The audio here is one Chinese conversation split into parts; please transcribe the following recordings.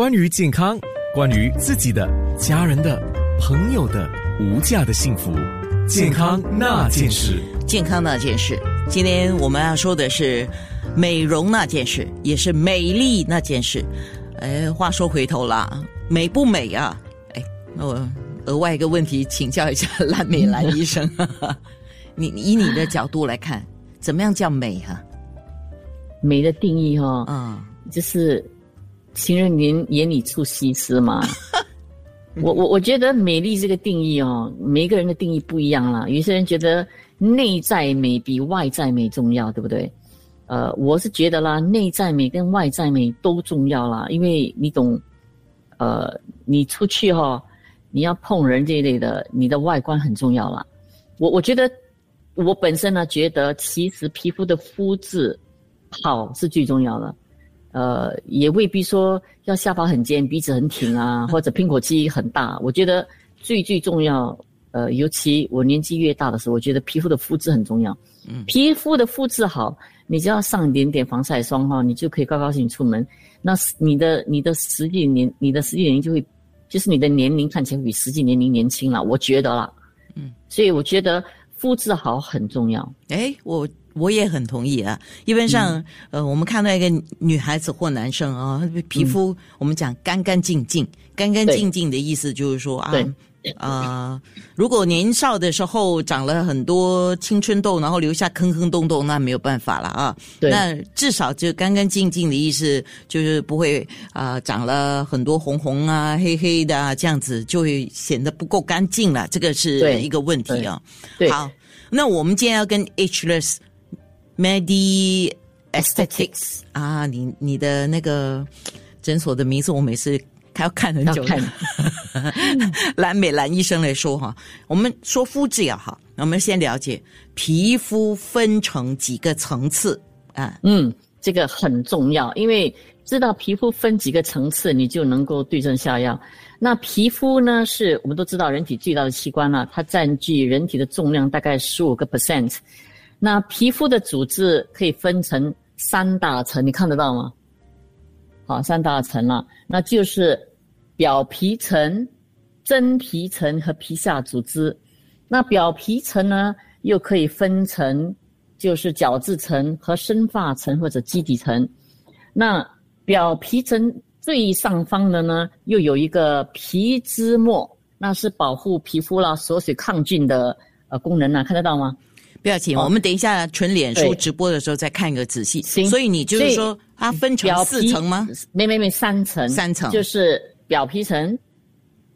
关于健康，关于自己的、家人的、朋友的无价的幸福，健康那件事。健康那件事，今天我们要说的是美容那件事，也是美丽那件事。哎，话说回头啦，美不美啊？哎，那我额外一个问题请教一下蓝美兰医生，你以你的角度来看，怎么样叫美哈、美的定义哈、嗯，就是情人眼眼里出西施嘛。我我我觉得美丽这个定义哦，每一个人的定义不一样啦。有些人觉得内在美比外在美重要，对不对？呃，我是觉得啦，内在美跟外在美都重要啦，因为你懂，呃，你出去哈、你要碰人这一类的，你的外观很重要啦。我我觉得我本身呢，觉得其实皮肤的肤质好是最重要的。呃，也未必说要下巴很尖、鼻子很挺啊，或者苹果肌很大。我觉得最最重要，呃，尤其我年纪越大的时候，我觉得皮肤的肤质很重要。嗯，皮肤的肤质好，你只要上一点点防晒霜哈，你就可以高高兴兴出门。那你的你的实际年，你的实际年龄就会，就是你的年龄看起来比实际年龄年轻了。我觉得啦，嗯，所以我觉得肤质好很重要。哎，我我也很同意啊。一般上，呃，我们看到一个女孩子或男生啊，皮肤、我们讲干干净净，干干净净的意思就是说啊。对啊、如果年少的时候长了很多青春痘，然后留下坑坑洞洞，那没有办法了啊。对那至少就干干净净的意思，就是不会啊、长了很多红红啊、黑黑的啊，这样子就会显得不够干净了。这个是一个问题啊。好，那我们今天要跟 Ageless Medi Aesthetics 啊，你你的那个诊所的名字，我每次还要看很久要看。蓝美兰医生来说哈，我们说肤质也好，我们先了解皮肤分成几个层次啊。嗯，这个很重要，因为知道皮肤分几个层次，你就能够对症下药。那皮肤呢，是我们都知道人体最大的器官了、它占据人体的重量大概十五个 percent。那皮肤的组织可以分成三大层，你看得到吗？好，三大层了，那就是表皮层、真皮层和皮下组织。那表皮层呢，又可以分成就是角质层和生发层或者基底层。那表皮层最上方的呢，又有一个皮脂膜，那是保护皮肤啦、锁水抗菌的呃功能呢、看得到吗？不要紧，好我们等一下纯脸书直播的时候再看一个仔细。行所以你就是说它分成四层吗？？没没没，三层。三层就是表皮层、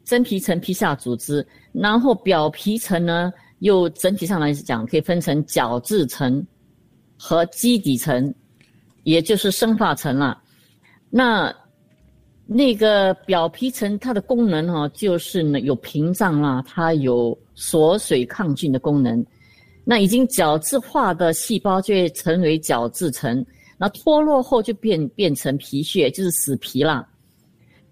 真皮层、皮下组织，然后表皮层呢，又整体上来讲可以分成角质层和基底层，也就是生发层了。那那个表皮层它的功能哈、就是呢有屏障啦，它有锁水抗菌的功能。那已经角质化的细胞就会成为角质层，那脱落后就变变成皮屑，就是死皮啦。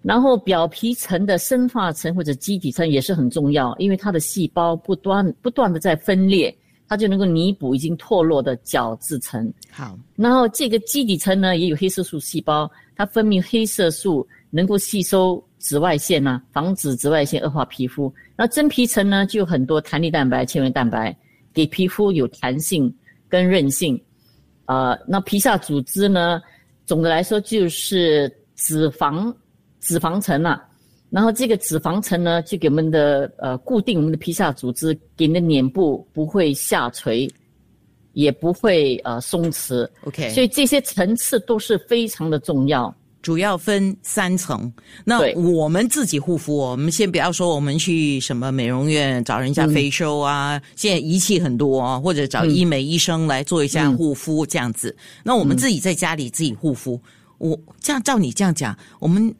然后表皮层的生化层或者基底层也是很重要，因为它的细胞不断不断的在分裂，它就能够弥补已经脱落的角质层。好，然后这个基底层呢，也有黑色素细胞，它分泌黑色素，能够吸收紫外线呐、防止紫外线恶化皮肤。那真皮层呢，就有很多弹力蛋白、纤维蛋白，给皮肤有弹性跟韧性。呃，那皮下组织呢，总的来说就是脂肪脂肪层啦、然后这个脂肪层呢，就给我们的呃固定我们的皮下组织，给你的脸部不会下垂，也不会呃松弛。OK 所以这些层次都是非常的重要。主要分三层。那我们自己护肤哦，我们先不要说我们去什么美容院找人家嗯 facial 啊，现在仪器很多啊，或者找医美医生来做一下嗯护肤这样子。那我们自己在家里自己护肤，我这样照你这样讲，我们。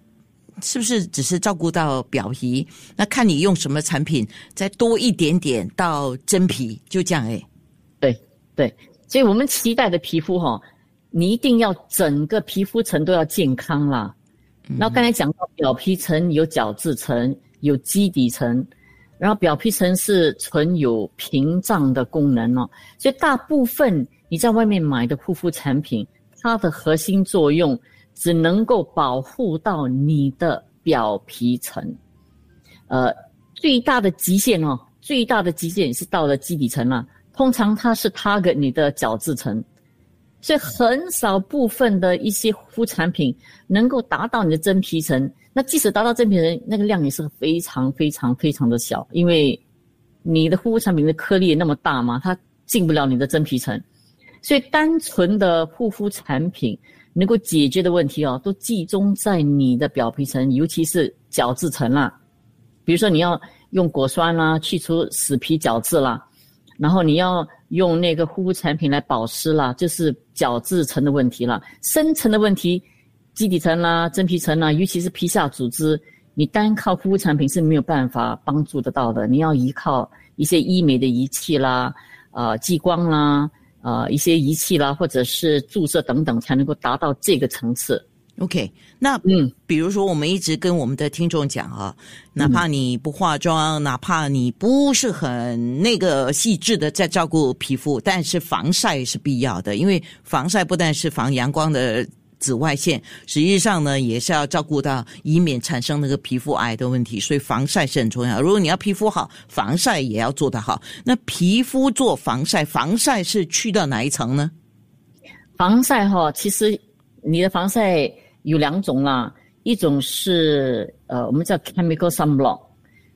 是不是只是照顾到表皮？那看你用什么产品，再多一点点到真皮，就这样哎。对对，所以我们期待的皮肤哈、你一定要整个皮肤层都要健康啦。然后刚才讲到表皮层有角质层，有基底层，然后表皮层是存有屏障的功能哦，所以大部分你在外面买的护肤产品，它的核心作用只能够保护到你的表皮层，呃，最大的极限哦，最大的极限是到了基底层了。通常它是 target 你的角质层，所以很少部分的一些护肤产品能够达到你的真皮层。那即使达到真皮层，那个量也是非常非常非常的小，因为你的护肤产品的颗粒那么大嘛，它进不了你的真皮层。所以单纯的护肤产品能够解决的问题哦，都集中在你的表皮层，尤其是角质层啦。比如说你要用果酸啦，去除死皮角质啦。然后你要用那个护肤产品来保湿啦，就是角质层的问题了。深层的问题，基底层啦、真皮层啦，尤其是皮下组织，你单靠护肤产品是没有办法帮助得到的。你要依靠一些医美的仪器啦、呃激光啦、呃一些仪器啦，或者是注射等等，才能够达到这个层次。OK，那嗯，比如说我们一直跟我们的听众讲啊，哪怕你不化妆，哪怕你不是很那个细致的在照顾皮肤，但是防晒是必要的，因为防晒不但是防阳光的紫外线，实际上呢也是要照顾到，以免产生那个皮肤癌的问题，所以防晒是很重要。如果你要皮肤好，防晒也要做得好。那皮肤做防晒，防晒是去到哪一层呢？防晒哈，其实你的防晒。有两种啦，一种是呃，我们叫 chemical sunblock，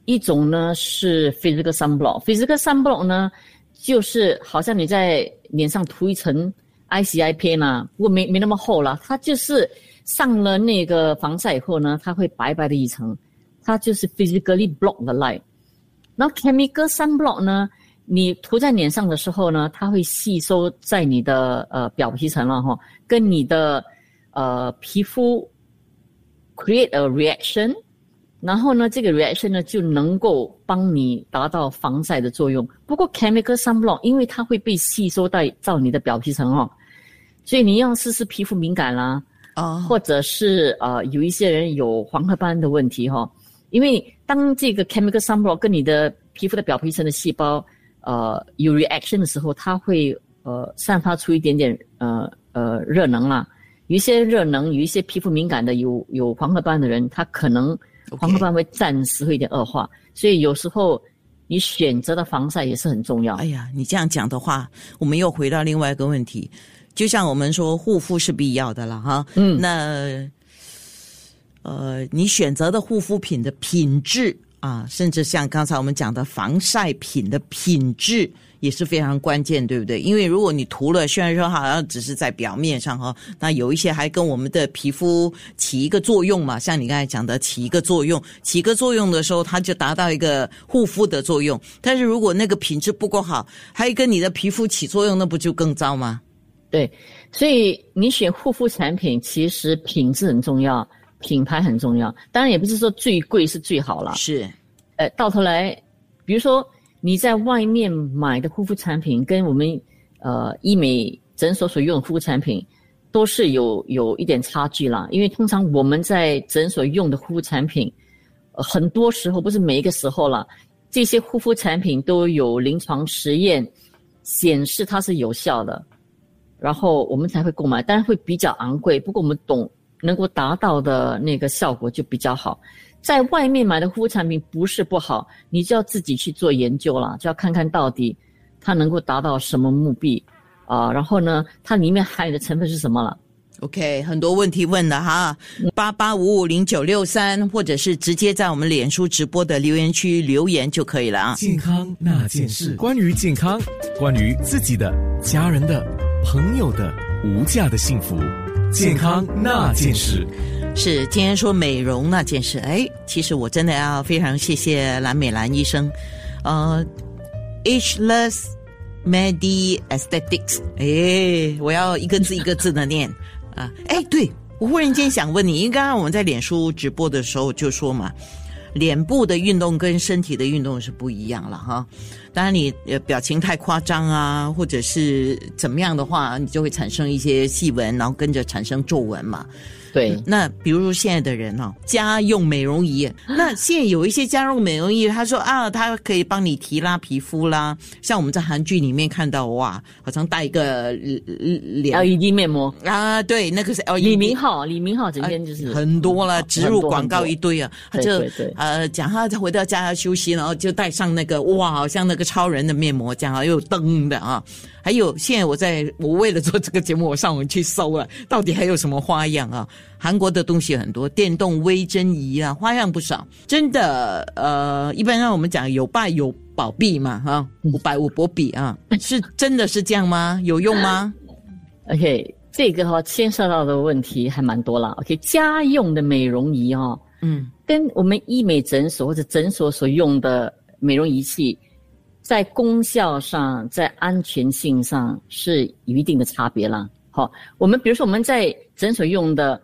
一种呢是 physical sunblock。physical sunblock 呢，就是好像你在脸上涂一层 ICI 片呐，不过没没那么厚了，它就是上了那个防晒以后呢，它会白白的一层，它就是 physically block the light。那 chemical sunblock 呢，你涂在脸上的时候呢，它会吸收在你的呃表皮层了哈，跟你的。呃，皮肤 create a reaction，然后呢，这个 reaction 呢就能够帮你达到防晒的作用。不过 chemical sunblock 因为它会被吸收到到你的表皮层哦，所以你要试试皮肤敏感啦，啊，或者是呃有一些人有黄褐斑的问题哈，因为当这个 chemical sunblock 跟你的皮肤的表皮层的细胞呃有 reaction 的时候，它会呃散发出一点点呃呃热能啦。有一些热能，有一些皮肤敏感的，有有黄褐斑的人，他可能黄褐斑会暂时会有点恶化，所以有时候你选择的防晒也是很重要。哎呀，你这样讲的话，我们又回到另外一个问题，就像我们说护肤是必要的了哈。嗯，那呃，你选择的护肤品的品质啊，甚至像刚才我们讲的防晒品的品质。也是非常关键，对不对？因为如果你涂了，虽然说好像只是在表面上哈，那有一些还跟我们的皮肤起一个作用嘛。像你刚才讲的，起一个作用，起一个作用的时候，它就达到一个护肤的作用。但是如果那个品质不够好，还跟你的皮肤起作用，那不就更糟吗？对，所以你选护肤产品，其实品质很重要，品牌很重要。当然也不是说最贵是最好了。是，呃，到头来，比如说。你在外面买的护肤产品跟我们呃医美诊所所用的护肤产品都是有有一点差距啦。因为通常我们在诊所用的护肤产品，很多时候不是每一个时候了，这些护肤产品都有临床实验显示它是有效的，然后我们才会购买，当然会比较昂贵，不过我们懂能够达到的那个效果就比较好。在外面买的护肤产品不是不好，你就要自己去做研究了，就要看看到底它能够达到什么目的啊？然后呢，它里面含有的成分是什么了？OK，很多问题问的哈，八八五五零九六三，或者是直接在我们脸书直播的留言区留言就可以了啊。健康那件事，关于健康，关于自己的、家人的、朋友的无价的幸福，健康那件事。是今天说美容那件事，哎，其实我真的要非常谢谢蓝美兰医生，呃，Ageless Medi Aesthetics，哎，我要一个字一个字的念。啊，哎，对我忽然间想问你，因为刚刚我们在脸书直播的时候就说嘛，脸部的运动跟身体的运动是不一样了哈，当然你呃表情太夸张啊，或者是怎么样的话，你就会产生一些细纹，然后跟着产生皱纹嘛。对，那比如说现在的人哦，家用美容仪，那现在有一些家用美容仪，他说啊，它可以帮你提拉皮肤啦。像我们在韩剧里面看到，哇，好像戴一个呃脸 LED 面膜，啊，对，那个是 LED。李明浩，李明浩整天就是很多了，植入广告一堆啊，他就对对对呃讲他回到家要休息，然后就戴上那个哇，好像那个超人的面膜这样啊，又有灯的啊。还有现在我在我为了做这个节目，我上网去搜了，到底还有什么花样啊？韩国的东西很多，电动微针仪啊，花样不少。真的，呃，一般让我们讲有败有保庇嘛，哈、五百五波比啊，是真的是这样吗？有用吗？OK，这个哈、牵涉到的问题还蛮多了。OK，家用的美容仪哈、嗯跟我们医美诊所或者诊所所用的美容仪器，在功效上、在安全性上是有一定的差别啦。好，我们比如说我们在诊所用的，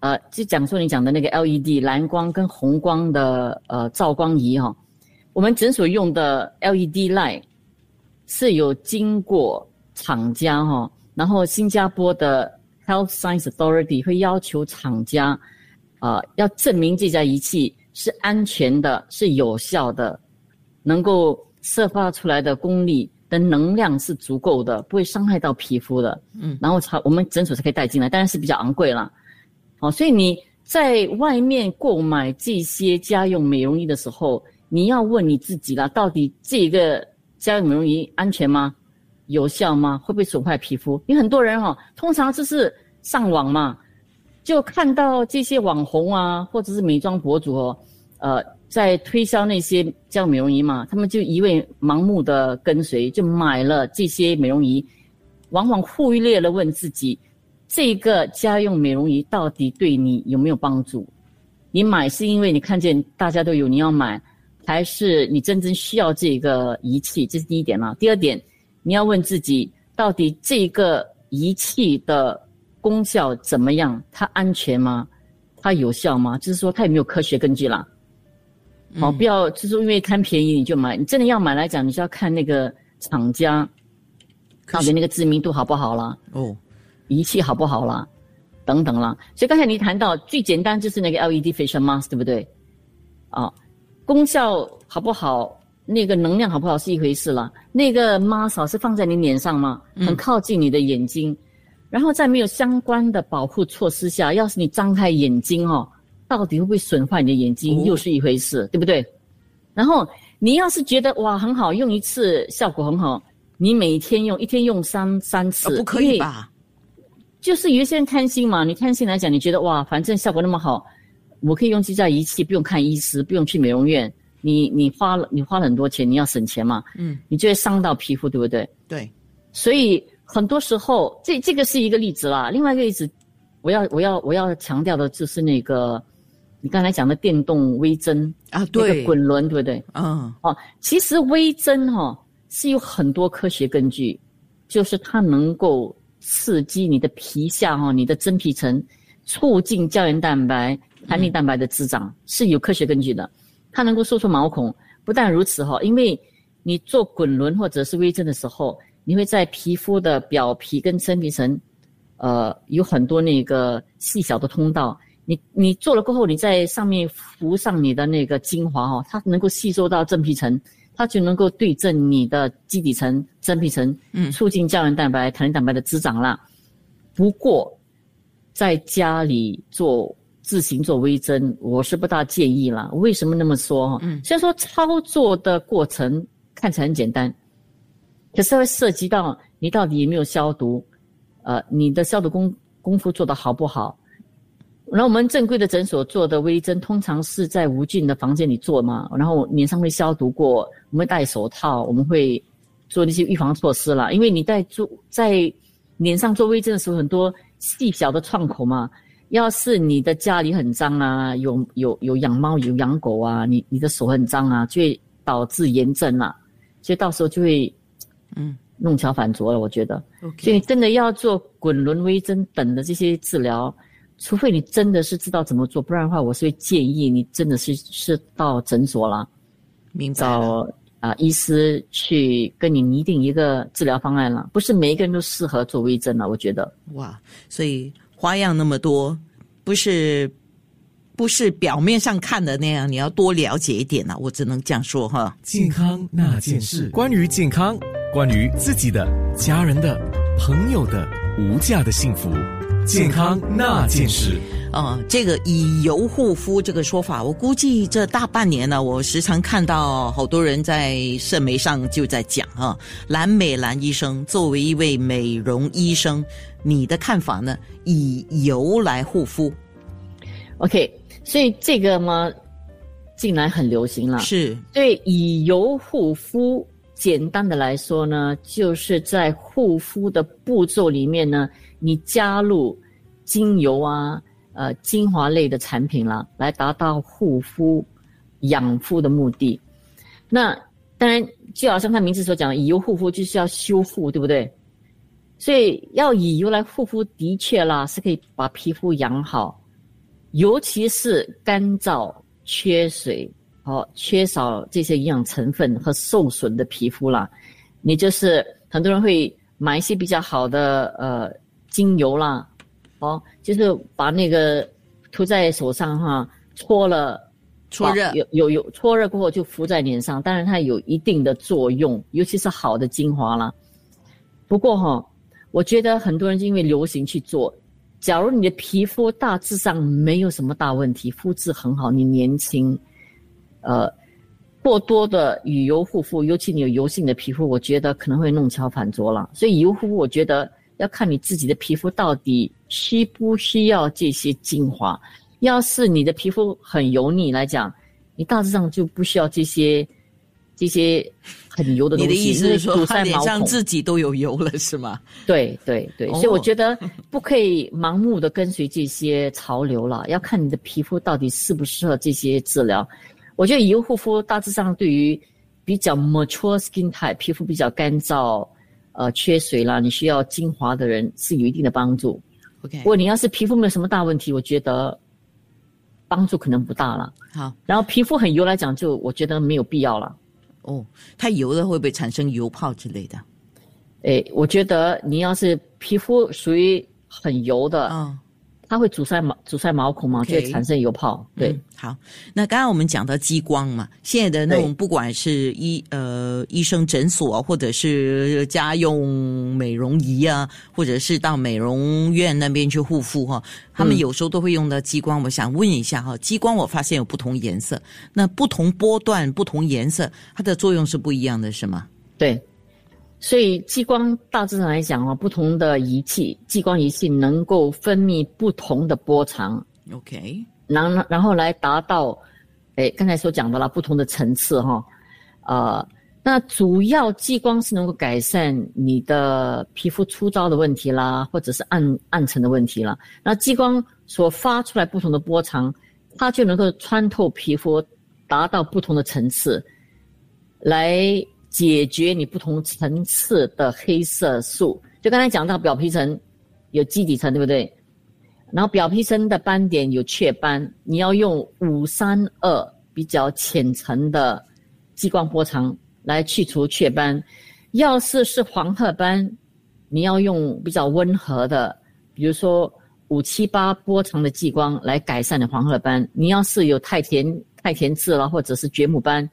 呃，就讲说你讲的那个 LED 蓝光跟红光的呃照光仪哈、我们诊所用的 LED light 是有经过厂家哈、然后新加坡的 Health Science Authority 会要求厂家，呃，要证明这家仪器是安全的、是有效的，能够射发出来的功力的能量是足够的，不会伤害到皮肤的。嗯，然后才我们诊所才可以带进来，当然是比较昂贵啦。好、所以你在外面购买这些家用美容仪的时候，你要问你自己啦，到底这个家用美容仪安全吗？有效吗？会不会损坏皮肤？因为很多人哈、通常就是上网嘛，就看到这些网红啊，或者是美妆博主哦，呃，在推销那些家用美容仪嘛，他们就一味盲目的跟随，就买了这些美容仪，往往忽略了问自己，这个家用美容仪到底对你有没有帮助？你买是因为你看见大家都有，你要买，还是你真正需要这个仪器？这是第一点啦。第二点，你要问自己，到底这个仪器的功效怎么样？它安全吗？它有效吗？就是说它有没有科学根据啦？好、不要就是说因为贪便宜你就买，你真的要买来讲，你是要看那个厂家到底那个知名度好不好啦，哦，仪器好不好啦，等等啦。所以刚才你谈到最简单就是那个 LED facial mask，对不对？啊，功效好不好，那个能量好不好是一回事啦。那个 mask 是放在你脸上嘛，很靠近你的眼睛，然后在没有相关的保护措施下，要是你张开眼睛哦，到底会不会损坏你的眼睛，哦又是一回事，对不对？然后你要是觉得哇很好，用一次效果很好，你每天用，一天用三三啊次，不可以吧？就是有些人贪心嘛，你贪心来讲，你觉得哇，反正效果那么好，我可以用这家仪器，不用看医师，不用去美容院，你你花了你花了很多钱，你要省钱嘛，嗯，你就会伤到皮肤，对不对？对，所以很多时候，这这个是一个例子啦。另外一个例子，我要我要我要强调的就是那个你刚才讲的电动微针，啊，那对个，滚轮，对不对？嗯哦，其实微针哈、是有很多科学根据，就是它能够刺激你的皮下哈、你的真皮层，促进胶原蛋白、弹力蛋白的滋长，是有科学根据的。它能够收缩毛孔，不但如此哈、因为你做滚轮或者是微针的时候，你会在皮肤的表皮跟真皮层，呃，有很多那个细小的通道。你你做了过后，你在上面敷上你的那个精华哦，它能够吸收到真皮层，它就能够对症你的基底层、真皮层，嗯促进胶原蛋白、弹力蛋白的滋长啦。不过，在家里做自行做微针，我是不大建议啦。为什么那么说？嗯虽然说操作的过程看起来很简单，可是会涉及到你到底有没有消毒，呃，你的消毒工功夫做得好不好？然后我们正规的诊所做的微针，通常是在无菌的房间里做嘛，然后脸上会消毒过，我们会戴手套，我们会做那些预防措施啦。因为你在做在脸上做微针的时候，很多细小的创口嘛，要是你的家里很脏啊，有有有养猫有养狗啊，你你的手很脏啊，就会导致炎症啦，所以到时候就会嗯弄巧反拙了，我觉得。所以真的要做滚轮微针等的这些治疗，除非你真的是知道怎么做，不然的话，我是会建议你真的是是到诊所啦，明白了。找啊、医师去跟你拟定一个治疗方案了。不是每一个人都适合做微针了，我觉得。哇，所以花样那么多，不是不是表面上看的那样，你要多了解一点啊，我只能这样说哈。健康那件事，关于健康，关于自己的、家人的、朋友的无价的幸福，健康那件事。啊、这个以油护肤这个说法，我估计这大半年呢，我时常看到好多人在社媒上就在讲啊。蓝美兰医生作为一位美容医生，你的看法呢？以油来护肤 OK，所以这个嘛，近来很流行了。是所以以油护肤，简单的来说呢，就是在护肤的步骤里面呢，你加入精油啊、呃精华类的产品啦，来达到护肤、养肤的目的。那当然，就好像它名字所讲，以油护肤就是要修复，对不对？所以要以油来护肤，的确啦，是可以把皮肤养好，尤其是干燥、缺水、哦缺少这些营养成分和受损的皮肤啦，你就是很多人会买一些比较好的呃精油啦，哦，就是把那个涂在手上哈，搓了。搓热啊有有有搓热过后就敷在脸上，当然它有一定的作用，尤其是好的精华啦。不过哈、我觉得很多人因为流行去做，假如你的皮肤大致上没有什么大问题，肤质很好，你年轻，呃，过多的与油护肤，尤其你有油性的皮肤，我觉得可能会弄巧反拙了。所以油护肤，我觉得要看你自己的皮肤到底需不需要这些精华。要是你的皮肤很油腻来讲，你大致上就不需要这些这些很油的东西。你的意思是说，堵他脸塞毛孔。上自己都有油了是吗？对对对，哦所以我觉得不可以盲目的跟随这些潮流了，要看你的皮肤到底适不适合这些治疗。我觉得油护肤大致上对于比较 mature skin type 皮肤比较干燥、呃缺水啦，你需要精华的人是有一定的帮助。OK，不过你要是皮肤没有什么大问题，我觉得帮助可能不大了。好然后皮肤很油来讲，就我觉得没有必要了。哦，太油了会不会产生油泡之类的？诶，我觉得你要是皮肤属于很油的，啊、它会阻塞毛阻塞毛孔嘛就会产生油泡。对，嗯，好。那刚刚我们讲到激光嘛，现在的那种对不管是医呃医生诊所啊，或者是家用美容仪啊，或者是到美容院那边去护肤哈、他们嗯有时候都会用到激光。我想问一下哈，激光我发现有不同颜色，那不同波段、不同颜色，它的作用是不一样的，是吗？对。所以激光大致上来讲哦，不同的仪器，激光仪器能够分泌不同的波长，OK，然后然后来达到，诶，刚才所讲的啦，不同的层次哈，呃，那主要激光是能够改善你的皮肤粗糙的问题啦，或者是暗暗沉的问题啦。那激光所发出来不同的波长，它就能够穿透皮肤，达到不同的层次，来解决你不同层次的黑色素。就刚才讲到表皮层有基底层，对不对？然后表皮层的斑点有雀斑，你要用五三二比较浅层的激光波长来去除雀斑。要是是黄褐斑，你要用比较温和的，比如说五七八波长的激光来改善你黄褐斑。你要是有太田太田痣啦，或者是蕨木斑，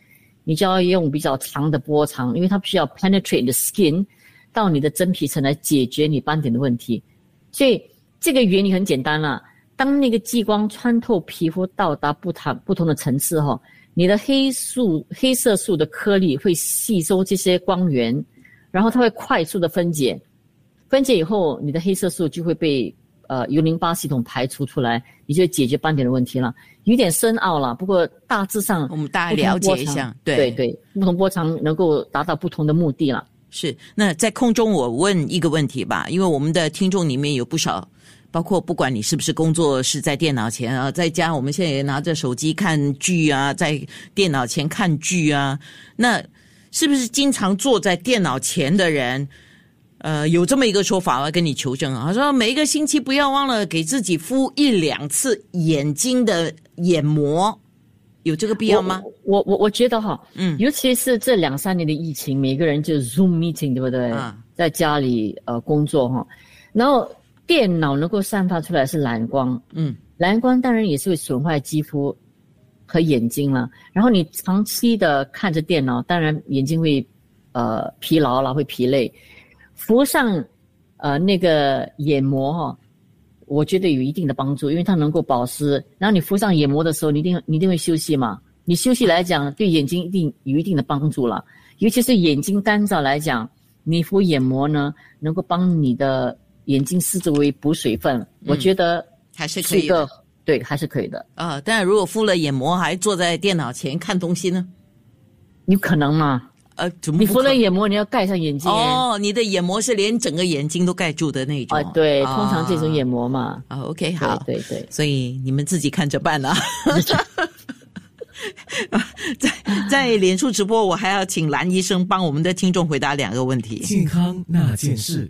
你就要用比较长的波长，因为它必须要 penetrate the skin 到你的真皮层来解决你斑点的问题。所以这个原理很简单啦。当那个激光穿透皮肤到达不同不同的层次哈，你的黑素黑色素的颗粒会吸收这些光源，然后它会快速的分解，分解以后，你的黑色素就会被呃由淋巴系统排除出来，你就会解决斑点的问题了。有点深奥了，不过大致上我们大概了解一下。对对对，不同波长能够达到不同的目的了。是，那在空中我问一个问题吧，因为我们的听众里面有不少，包括不管你是不是工作是在电脑前啊，在家我们现在也拿着手机看剧啊，在电脑前看剧啊，那是不是经常坐在电脑前的人？呃，有这么一个说法，我要跟你求证啊。他说，每一个星期不要忘了给自己敷一两次眼睛的眼膜，有这个必要吗？我我我觉得哈，嗯尤其是这两三年的疫情，每个人就 Zoom meeting，对不对？啊在家里呃工作哈，然后电脑能够散发出来是蓝光，嗯，蓝光当然也是会损坏肌肤和眼睛了。然后你长期的看着电脑，当然眼睛会呃疲劳了，会疲累。敷上呃那个眼膜哈、我觉得有一定的帮助，因为它能够保湿。然后你敷上眼膜的时候，你一定你一定会休息嘛。你休息来讲，对眼睛一定有一定的帮助了。尤其是眼睛干燥来讲，你敷眼膜呢，能够帮你的眼睛四周围补水分。我觉得还是可以的对，还是可以的。啊。但如果敷了眼膜，还坐在电脑前看东西呢？有可能吗？呃，怎么你敷了眼膜，你要盖上眼睛。哦，你的眼膜是连整个眼睛都盖住的那种。啊，对，啊通常这种眼膜嘛。啊，OK，好，对对对。所以你们自己看着办啊。在在脸书直播，我还要请蓝医生帮我们的听众回答两个问题。健康那件事。